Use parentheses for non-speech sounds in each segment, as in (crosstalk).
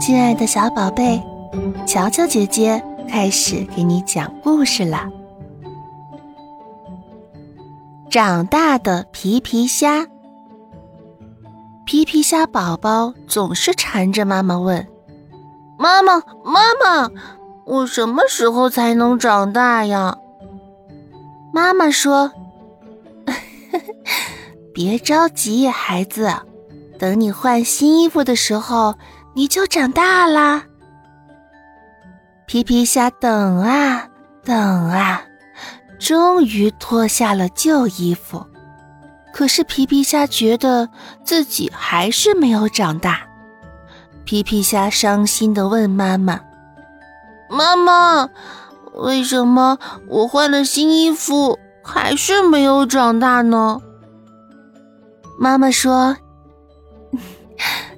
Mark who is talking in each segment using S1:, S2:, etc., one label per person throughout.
S1: 亲爱的小宝贝，乔乔姐姐开始给你讲故事了。长大的皮皮虾，皮皮虾宝宝总是缠着妈妈问：“
S2: 妈妈，妈妈，我什么时候才能长大呀？”
S1: 妈妈说：“ (laughs) 别着急，孩子，等你换新衣服的时候。”你就长大啦！皮皮虾等啊等啊，终于脱下了旧衣服。可是皮皮虾觉得自己还是没有长大。皮皮虾伤心的问妈妈：“
S2: 妈妈，为什么我换了新衣服还是没有长大呢？”
S1: 妈妈说。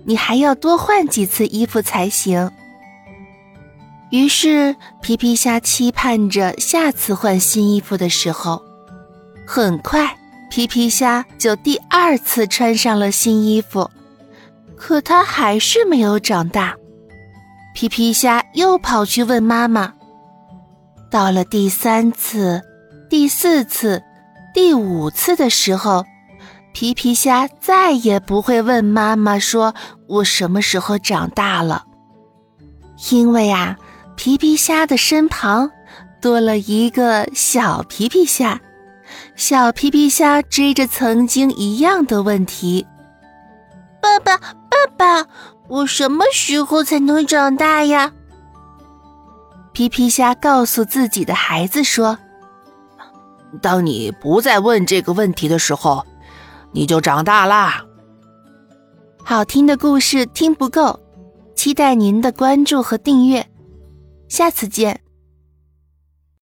S1: 你还要多换几次衣服才行。于是皮皮虾期盼着下次换新衣服的时候，很快皮皮虾就第二次穿上了新衣服，可它还是没有长大。皮皮虾又跑去问妈妈。到了第三次、第四次、第五次的时候。皮皮虾再也不会问妈妈说：“我什么时候长大了？”因为啊，皮皮虾的身旁多了一个小皮皮虾。小皮皮虾追着曾经一样的问题：“
S2: 爸爸，爸爸，我什么时候才能长大呀？”
S1: 皮皮虾告诉自己的孩子说：“
S3: 当你不再问这个问题的时候。”你就长大啦！
S1: 好听的故事听不够，期待您的关注和订阅，下次见。